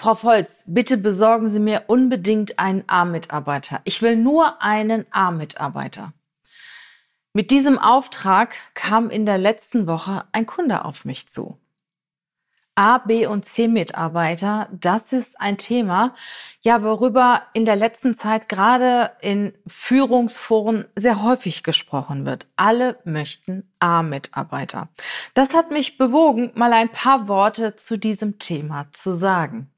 Frau Volz, bitte besorgen Sie mir unbedingt einen A-Mitarbeiter. Ich will nur einen A-Mitarbeiter. Mit diesem Auftrag kam in der letzten Woche ein Kunde auf mich zu. A, B und C-Mitarbeiter, das ist ein Thema, ja, worüber in der letzten Zeit gerade in Führungsforen sehr häufig gesprochen wird. Alle möchten A-Mitarbeiter. Das hat mich bewogen, mal ein paar Worte zu diesem Thema zu sagen.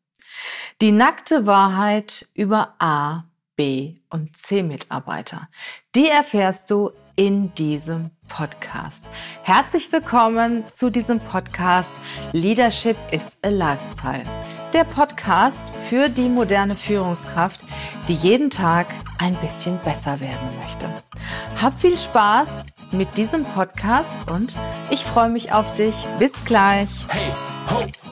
Die nackte Wahrheit über A, B und C-Mitarbeiter, die erfährst du in diesem Podcast. Herzlich willkommen zu diesem Podcast Leadership is a Lifestyle. Der Podcast für die moderne Führungskraft, die jeden Tag ein bisschen besser werden möchte. Hab viel Spaß mit diesem Podcast und ich freue mich auf dich. Bis gleich. Hey, ho,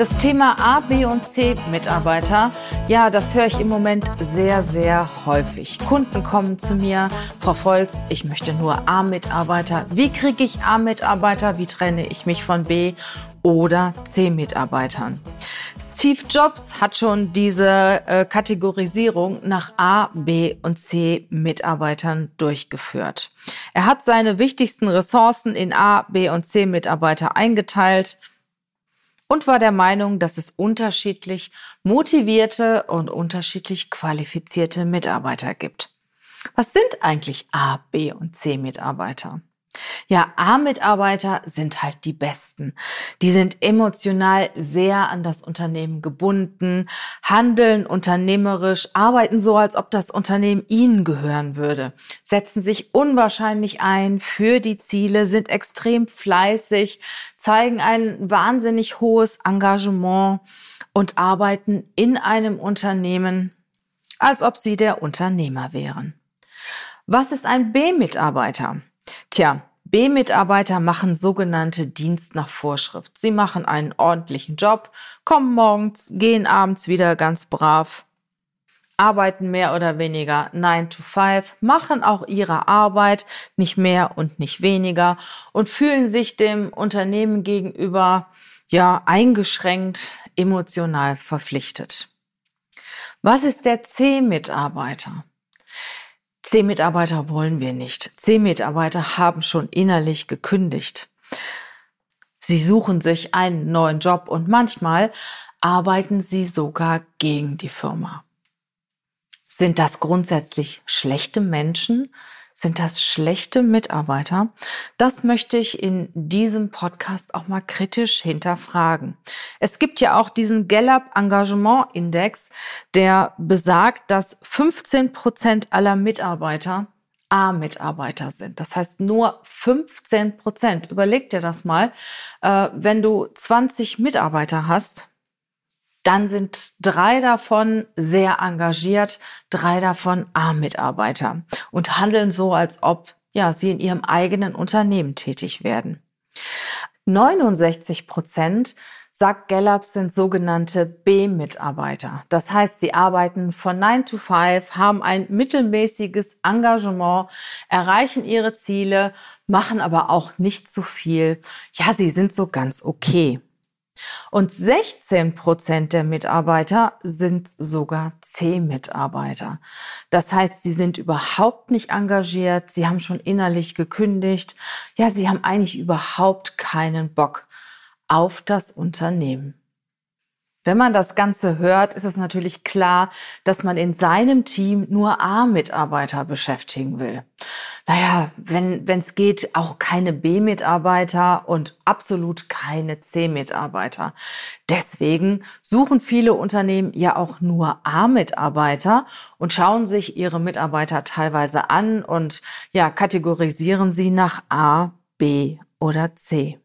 Das Thema A, B und C Mitarbeiter, ja, das höre ich im Moment sehr, sehr häufig. Kunden kommen zu mir, Frau Volz, ich möchte nur A Mitarbeiter. Wie kriege ich A Mitarbeiter? Wie trenne ich mich von B oder C Mitarbeitern? Steve Jobs hat schon diese äh, Kategorisierung nach A, B und C Mitarbeitern durchgeführt. Er hat seine wichtigsten Ressourcen in A, B und C Mitarbeiter eingeteilt und war der Meinung, dass es unterschiedlich motivierte und unterschiedlich qualifizierte Mitarbeiter gibt. Was sind eigentlich A, B und C Mitarbeiter? Ja, A-Mitarbeiter sind halt die besten. Die sind emotional sehr an das Unternehmen gebunden, handeln unternehmerisch, arbeiten so, als ob das Unternehmen ihnen gehören würde, setzen sich unwahrscheinlich ein für die Ziele, sind extrem fleißig, zeigen ein wahnsinnig hohes Engagement und arbeiten in einem Unternehmen, als ob sie der Unternehmer wären. Was ist ein B-Mitarbeiter? Tja, B-Mitarbeiter machen sogenannte Dienst nach Vorschrift. Sie machen einen ordentlichen Job, kommen morgens, gehen abends wieder ganz brav, arbeiten mehr oder weniger 9 to 5, machen auch ihre Arbeit nicht mehr und nicht weniger und fühlen sich dem Unternehmen gegenüber ja eingeschränkt, emotional verpflichtet. Was ist der C-Mitarbeiter? C-Mitarbeiter wollen wir nicht. C-Mitarbeiter haben schon innerlich gekündigt. Sie suchen sich einen neuen Job und manchmal arbeiten sie sogar gegen die Firma. Sind das grundsätzlich schlechte Menschen? Sind das schlechte Mitarbeiter? Das möchte ich in diesem Podcast auch mal kritisch hinterfragen. Es gibt ja auch diesen Gallup Engagement Index, der besagt, dass 15 Prozent aller Mitarbeiter A-Mitarbeiter sind. Das heißt nur 15 Prozent. Überleg dir das mal. Äh, wenn du 20 Mitarbeiter hast, dann sind drei davon sehr engagiert, drei davon A-Mitarbeiter und handeln so, als ob ja, sie in ihrem eigenen Unternehmen tätig werden. 69 Prozent sagt Gallup, sind sogenannte B-Mitarbeiter. Das heißt, sie arbeiten von 9 to 5, haben ein mittelmäßiges Engagement, erreichen ihre Ziele, machen aber auch nicht zu viel. Ja, sie sind so ganz okay. Und 16 Prozent der Mitarbeiter sind sogar C-Mitarbeiter. Das heißt, sie sind überhaupt nicht engagiert, sie haben schon innerlich gekündigt, ja, sie haben eigentlich überhaupt keinen Bock auf das Unternehmen. Wenn man das Ganze hört, ist es natürlich klar, dass man in seinem Team nur A-Mitarbeiter beschäftigen will. Naja, wenn es geht, auch keine B-Mitarbeiter und absolut keine C-Mitarbeiter. Deswegen suchen viele Unternehmen ja auch nur A-Mitarbeiter und schauen sich ihre Mitarbeiter teilweise an und ja, kategorisieren sie nach A, B oder C.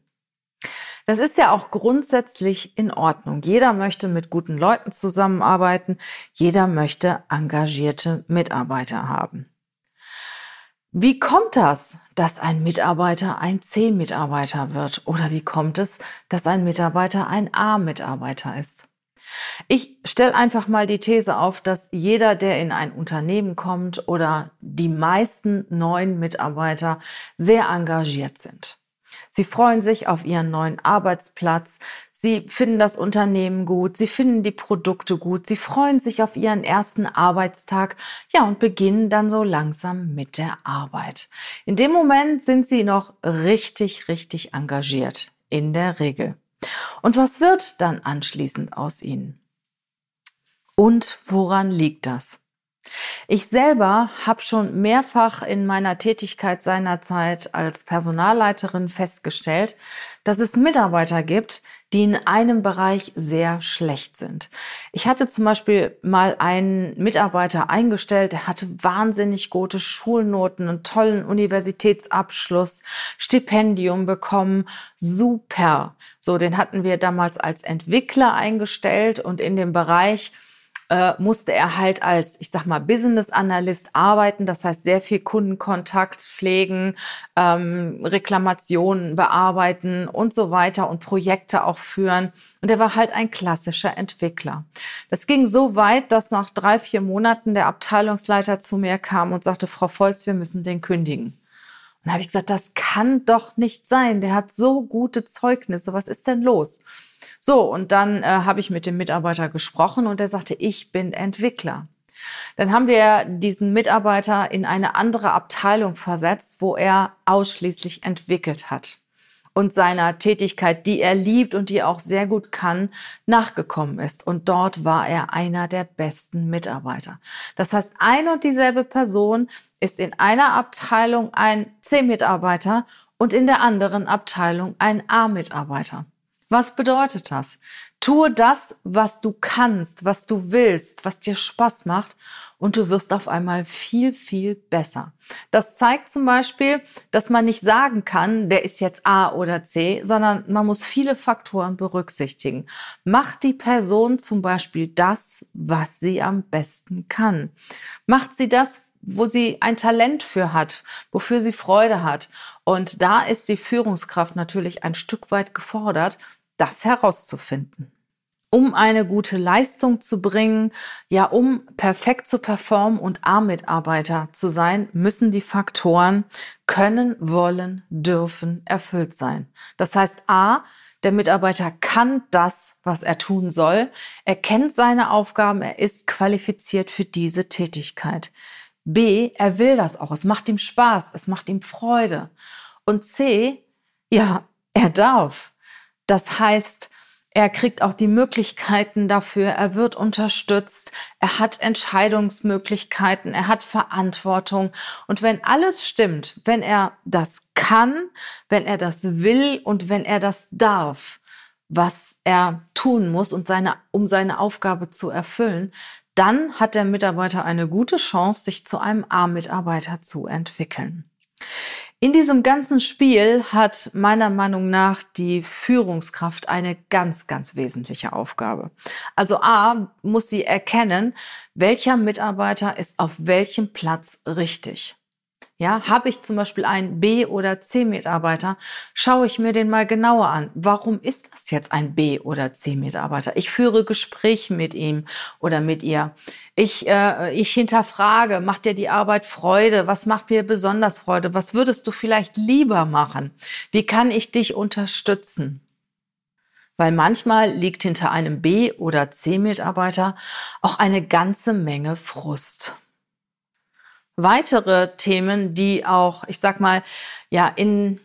Das ist ja auch grundsätzlich in Ordnung. Jeder möchte mit guten Leuten zusammenarbeiten. Jeder möchte engagierte Mitarbeiter haben. Wie kommt das, dass ein Mitarbeiter ein C-Mitarbeiter wird? Oder wie kommt es, dass ein Mitarbeiter ein A-Mitarbeiter ist? Ich stelle einfach mal die These auf, dass jeder, der in ein Unternehmen kommt oder die meisten neuen Mitarbeiter sehr engagiert sind. Sie freuen sich auf ihren neuen Arbeitsplatz. Sie finden das Unternehmen gut. Sie finden die Produkte gut. Sie freuen sich auf ihren ersten Arbeitstag. Ja, und beginnen dann so langsam mit der Arbeit. In dem Moment sind sie noch richtig, richtig engagiert. In der Regel. Und was wird dann anschließend aus ihnen? Und woran liegt das? Ich selber habe schon mehrfach in meiner Tätigkeit seinerzeit als Personalleiterin festgestellt, dass es Mitarbeiter gibt, die in einem Bereich sehr schlecht sind. Ich hatte zum Beispiel mal einen Mitarbeiter eingestellt, der hatte wahnsinnig gute Schulnoten, einen tollen Universitätsabschluss, Stipendium bekommen, super. So, den hatten wir damals als Entwickler eingestellt und in dem Bereich äh, musste er halt als, ich sag mal, Business Analyst arbeiten. Das heißt, sehr viel Kundenkontakt pflegen, ähm, Reklamationen bearbeiten und so weiter und Projekte auch führen. Und er war halt ein klassischer Entwickler. Das ging so weit, dass nach drei, vier Monaten der Abteilungsleiter zu mir kam und sagte, Frau Volz, wir müssen den kündigen. Und da habe ich gesagt, das kann doch nicht sein. Der hat so gute Zeugnisse. Was ist denn los? So, und dann äh, habe ich mit dem Mitarbeiter gesprochen und er sagte, ich bin Entwickler. Dann haben wir diesen Mitarbeiter in eine andere Abteilung versetzt, wo er ausschließlich entwickelt hat und seiner Tätigkeit, die er liebt und die er auch sehr gut kann, nachgekommen ist. Und dort war er einer der besten Mitarbeiter. Das heißt, ein und dieselbe Person ist in einer Abteilung ein C-Mitarbeiter und in der anderen Abteilung ein A-Mitarbeiter. Was bedeutet das? Tue das, was du kannst, was du willst, was dir Spaß macht und du wirst auf einmal viel, viel besser. Das zeigt zum Beispiel, dass man nicht sagen kann, der ist jetzt A oder C, sondern man muss viele Faktoren berücksichtigen. Macht die Person zum Beispiel das, was sie am besten kann? Macht sie das, wo sie ein Talent für hat, wofür sie Freude hat. Und da ist die Führungskraft natürlich ein Stück weit gefordert, das herauszufinden. Um eine gute Leistung zu bringen, ja, um perfekt zu performen und A-Mitarbeiter zu sein, müssen die Faktoren können, wollen, dürfen erfüllt sein. Das heißt, A, der Mitarbeiter kann das, was er tun soll. Er kennt seine Aufgaben. Er ist qualifiziert für diese Tätigkeit. B, er will das auch. Es macht ihm Spaß. Es macht ihm Freude. Und C, ja, er darf. Das heißt, er kriegt auch die Möglichkeiten dafür, er wird unterstützt, er hat Entscheidungsmöglichkeiten, er hat Verantwortung. Und wenn alles stimmt, wenn er das kann, wenn er das will und wenn er das darf, was er tun muss und seine, um seine Aufgabe zu erfüllen, dann hat der Mitarbeiter eine gute Chance, sich zu einem A-Mitarbeiter zu entwickeln. In diesem ganzen Spiel hat meiner Meinung nach die Führungskraft eine ganz, ganz wesentliche Aufgabe. Also A muss sie erkennen, welcher Mitarbeiter ist auf welchem Platz richtig. Ja, habe ich zum Beispiel einen B- oder C-Mitarbeiter, schaue ich mir den mal genauer an. Warum ist das jetzt ein B- oder C-Mitarbeiter? Ich führe Gespräche mit ihm oder mit ihr. Ich, äh, ich hinterfrage, macht dir die Arbeit Freude? Was macht dir besonders Freude? Was würdest du vielleicht lieber machen? Wie kann ich dich unterstützen? Weil manchmal liegt hinter einem B- oder C-Mitarbeiter auch eine ganze Menge Frust weitere Themen, die auch, ich sag mal, ja, in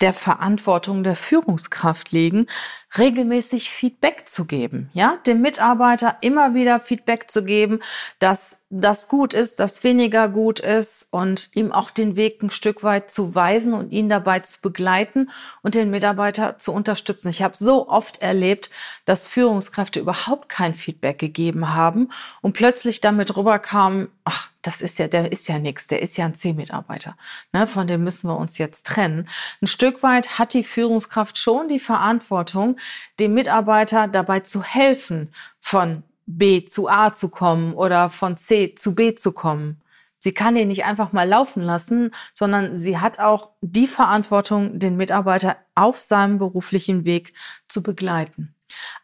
der Verantwortung der Führungskraft liegen, regelmäßig Feedback zu geben, ja, dem Mitarbeiter immer wieder Feedback zu geben, dass das gut ist, das weniger gut ist und ihm auch den Weg ein Stück weit zu weisen und ihn dabei zu begleiten und den Mitarbeiter zu unterstützen. Ich habe so oft erlebt, dass Führungskräfte überhaupt kein Feedback gegeben haben und plötzlich damit rüberkamen, ach, das ist ja, der ist ja nichts, der ist ja ein C-Mitarbeiter. Ne, von dem müssen wir uns jetzt trennen. Ein Stück weit hat die Führungskraft schon die Verantwortung, dem Mitarbeiter dabei zu helfen, von B zu A zu kommen oder von C zu B zu kommen. Sie kann den nicht einfach mal laufen lassen, sondern sie hat auch die Verantwortung, den Mitarbeiter auf seinem beruflichen Weg zu begleiten.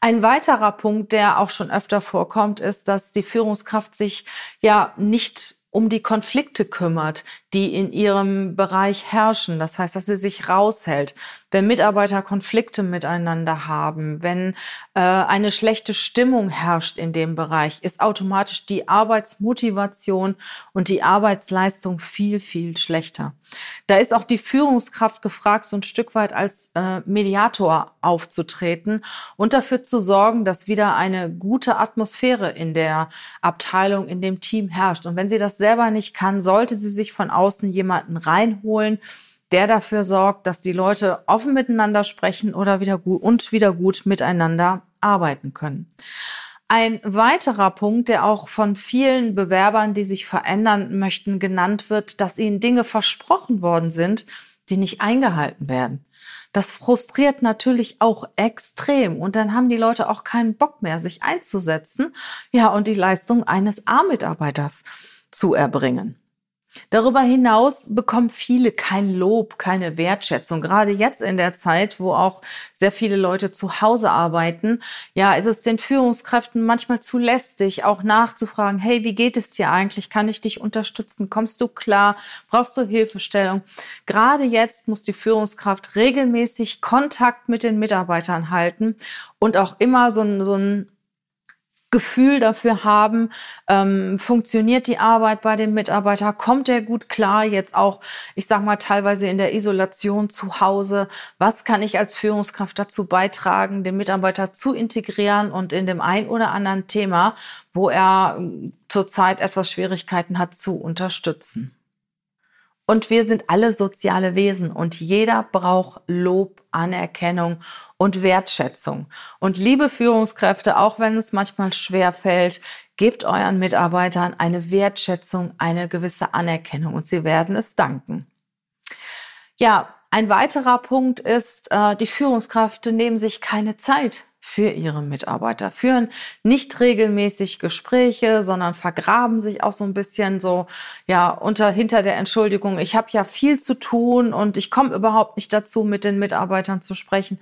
Ein weiterer Punkt, der auch schon öfter vorkommt, ist, dass die Führungskraft sich ja nicht um die Konflikte kümmert, die in ihrem Bereich herrschen. Das heißt, dass sie sich raushält. Wenn Mitarbeiter Konflikte miteinander haben, wenn äh, eine schlechte Stimmung herrscht in dem Bereich, ist automatisch die Arbeitsmotivation und die Arbeitsleistung viel, viel schlechter. Da ist auch die Führungskraft gefragt, so ein Stück weit als äh, Mediator aufzutreten und dafür zu sorgen, dass wieder eine gute Atmosphäre in der Abteilung, in dem Team herrscht. Und wenn sie das selber nicht kann, sollte sie sich von außen jemanden reinholen, der dafür sorgt, dass die Leute offen miteinander sprechen oder wieder gut und wieder gut miteinander arbeiten können. Ein weiterer Punkt, der auch von vielen Bewerbern, die sich verändern möchten, genannt wird, dass ihnen Dinge versprochen worden sind, die nicht eingehalten werden. Das frustriert natürlich auch extrem und dann haben die Leute auch keinen Bock mehr, sich einzusetzen, ja, und die Leistung eines A-Mitarbeiters zu erbringen. Darüber hinaus bekommen viele kein Lob, keine Wertschätzung. Gerade jetzt in der Zeit, wo auch sehr viele Leute zu Hause arbeiten, ja, ist es den Führungskräften manchmal zu lästig, auch nachzufragen, hey, wie geht es dir eigentlich? Kann ich dich unterstützen? Kommst du klar? Brauchst du Hilfestellung? Gerade jetzt muss die Führungskraft regelmäßig Kontakt mit den Mitarbeitern halten und auch immer so ein, so ein Gefühl dafür haben, ähm, funktioniert die Arbeit bei dem Mitarbeiter, kommt er gut klar, jetzt auch, ich sag mal, teilweise in der Isolation zu Hause, was kann ich als Führungskraft dazu beitragen, den Mitarbeiter zu integrieren und in dem ein oder anderen Thema, wo er ähm, zurzeit etwas Schwierigkeiten hat, zu unterstützen. Und wir sind alle soziale Wesen und jeder braucht Lob, Anerkennung und Wertschätzung. Und liebe Führungskräfte, auch wenn es manchmal schwer fällt, gebt euren Mitarbeitern eine Wertschätzung, eine gewisse Anerkennung und sie werden es danken. Ja, ein weiterer Punkt ist, äh, die Führungskräfte nehmen sich keine Zeit für ihre Mitarbeiter, führen nicht regelmäßig Gespräche, sondern vergraben sich auch so ein bisschen so ja unter hinter der Entschuldigung, ich habe ja viel zu tun und ich komme überhaupt nicht dazu, mit den Mitarbeitern zu sprechen.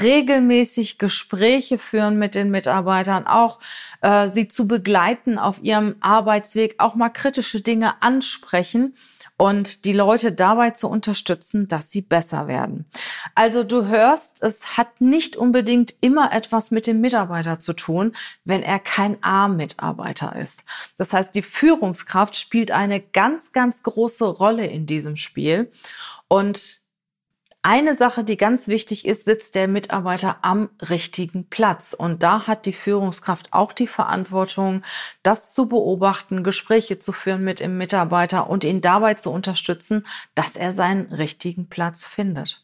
Regelmäßig Gespräche führen mit den Mitarbeitern, auch äh, sie zu begleiten auf ihrem Arbeitsweg, auch mal kritische Dinge ansprechen und die Leute dabei zu unterstützen, dass sie besser werden. Also du hörst, es hat nicht unbedingt immer etwas mit dem Mitarbeiter zu tun, wenn er kein A-Mitarbeiter ist. Das heißt, die Führungskraft spielt eine ganz, ganz große Rolle in diesem Spiel und eine Sache, die ganz wichtig ist, sitzt der Mitarbeiter am richtigen Platz. Und da hat die Führungskraft auch die Verantwortung, das zu beobachten, Gespräche zu führen mit dem Mitarbeiter und ihn dabei zu unterstützen, dass er seinen richtigen Platz findet.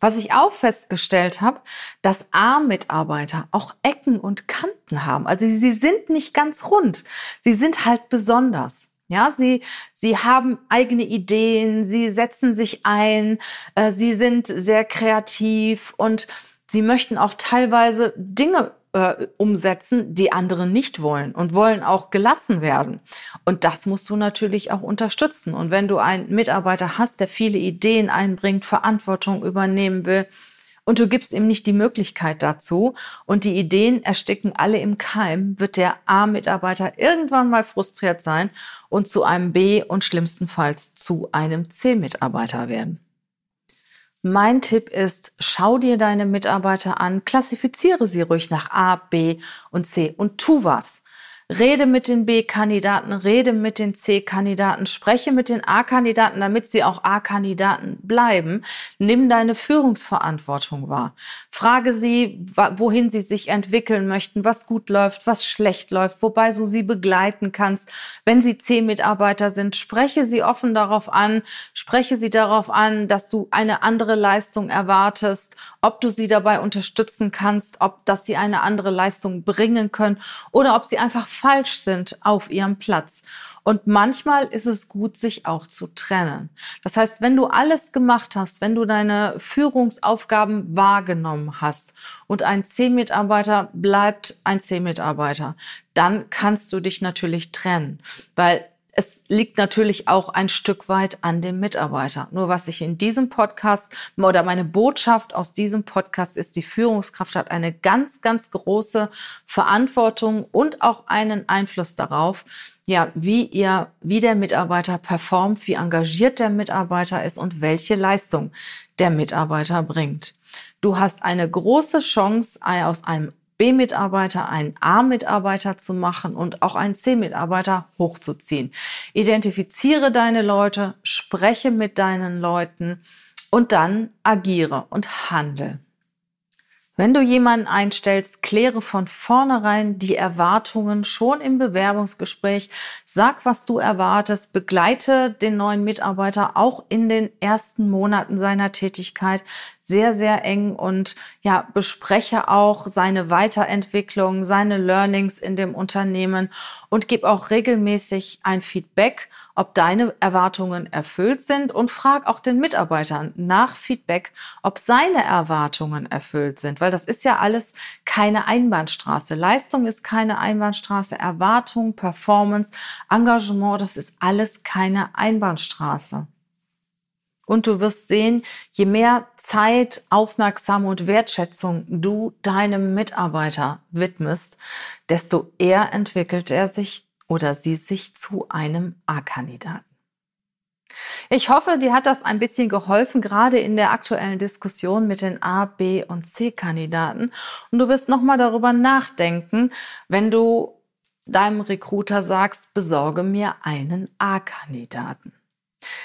Was ich auch festgestellt habe, dass A-Mitarbeiter auch Ecken und Kanten haben. Also sie sind nicht ganz rund. Sie sind halt besonders. Ja, sie, sie haben eigene Ideen, sie setzen sich ein, äh, sie sind sehr kreativ und sie möchten auch teilweise Dinge äh, umsetzen, die andere nicht wollen und wollen auch gelassen werden. Und das musst du natürlich auch unterstützen. Und wenn du einen Mitarbeiter hast, der viele Ideen einbringt, Verantwortung übernehmen will, und du gibst ihm nicht die Möglichkeit dazu und die Ideen ersticken alle im Keim, wird der A-Mitarbeiter irgendwann mal frustriert sein und zu einem B und schlimmstenfalls zu einem C-Mitarbeiter werden. Mein Tipp ist, schau dir deine Mitarbeiter an, klassifiziere sie ruhig nach A, B und C und tu was. Rede mit den B-Kandidaten, rede mit den C-Kandidaten, spreche mit den A-Kandidaten, damit sie auch A-Kandidaten bleiben. Nimm deine Führungsverantwortung wahr. Frage sie, wohin sie sich entwickeln möchten, was gut läuft, was schlecht läuft, wobei du sie begleiten kannst. Wenn sie C-Mitarbeiter sind, spreche sie offen darauf an, spreche sie darauf an, dass du eine andere Leistung erwartest, ob du sie dabei unterstützen kannst, ob dass sie eine andere Leistung bringen können oder ob sie einfach falsch sind auf ihrem Platz. Und manchmal ist es gut, sich auch zu trennen. Das heißt, wenn du alles gemacht hast, wenn du deine Führungsaufgaben wahrgenommen hast und ein C-Mitarbeiter bleibt ein C-Mitarbeiter, dann kannst du dich natürlich trennen, weil es liegt natürlich auch ein Stück weit an dem Mitarbeiter. Nur was ich in diesem Podcast oder meine Botschaft aus diesem Podcast ist, die Führungskraft hat eine ganz, ganz große Verantwortung und auch einen Einfluss darauf, ja, wie ihr, wie der Mitarbeiter performt, wie engagiert der Mitarbeiter ist und welche Leistung der Mitarbeiter bringt. Du hast eine große Chance, aus einem B-Mitarbeiter einen A-Mitarbeiter zu machen und auch einen C-Mitarbeiter hochzuziehen. Identifiziere deine Leute, spreche mit deinen Leuten und dann agiere und handle. Wenn du jemanden einstellst, kläre von vornherein die Erwartungen schon im Bewerbungsgespräch. Sag, was du erwartest. Begleite den neuen Mitarbeiter auch in den ersten Monaten seiner Tätigkeit sehr, sehr eng und ja, bespreche auch seine Weiterentwicklung, seine Learnings in dem Unternehmen und gib auch regelmäßig ein Feedback, ob deine Erwartungen erfüllt sind und frag auch den Mitarbeitern nach Feedback, ob seine Erwartungen erfüllt sind, weil das ist ja alles keine Einbahnstraße. Leistung ist keine Einbahnstraße, Erwartung, Performance, Engagement, das ist alles keine Einbahnstraße. Und du wirst sehen, je mehr Zeit, Aufmerksamkeit und Wertschätzung du deinem Mitarbeiter widmest, desto eher entwickelt er sich oder sie sich zu einem A-Kandidaten. Ich hoffe, dir hat das ein bisschen geholfen, gerade in der aktuellen Diskussion mit den A, B und C-Kandidaten. Und du wirst nochmal darüber nachdenken, wenn du deinem Recruiter sagst, besorge mir einen A-Kandidaten.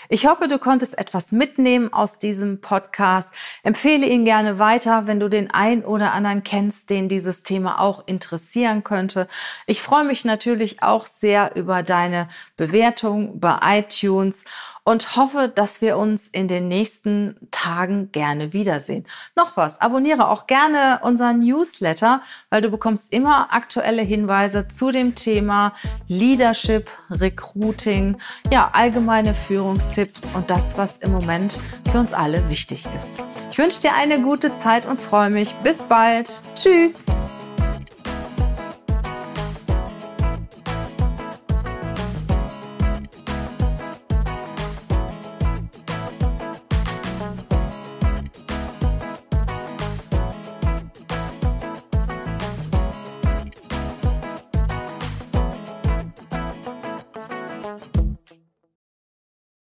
Ich hoffe, du konntest etwas mitnehmen aus diesem Podcast. Empfehle ihn gerne weiter, wenn du den ein oder anderen kennst, den dieses Thema auch interessieren könnte. Ich freue mich natürlich auch sehr über deine Bewertung bei iTunes und hoffe, dass wir uns in den nächsten Tagen gerne wiedersehen. Noch was, abonniere auch gerne unseren Newsletter, weil du bekommst immer aktuelle Hinweise zu dem Thema Leadership, Recruiting, ja, allgemeine Führungstipps und das, was im Moment für uns alle wichtig ist. Ich wünsche dir eine gute Zeit und freue mich. Bis bald. Tschüss.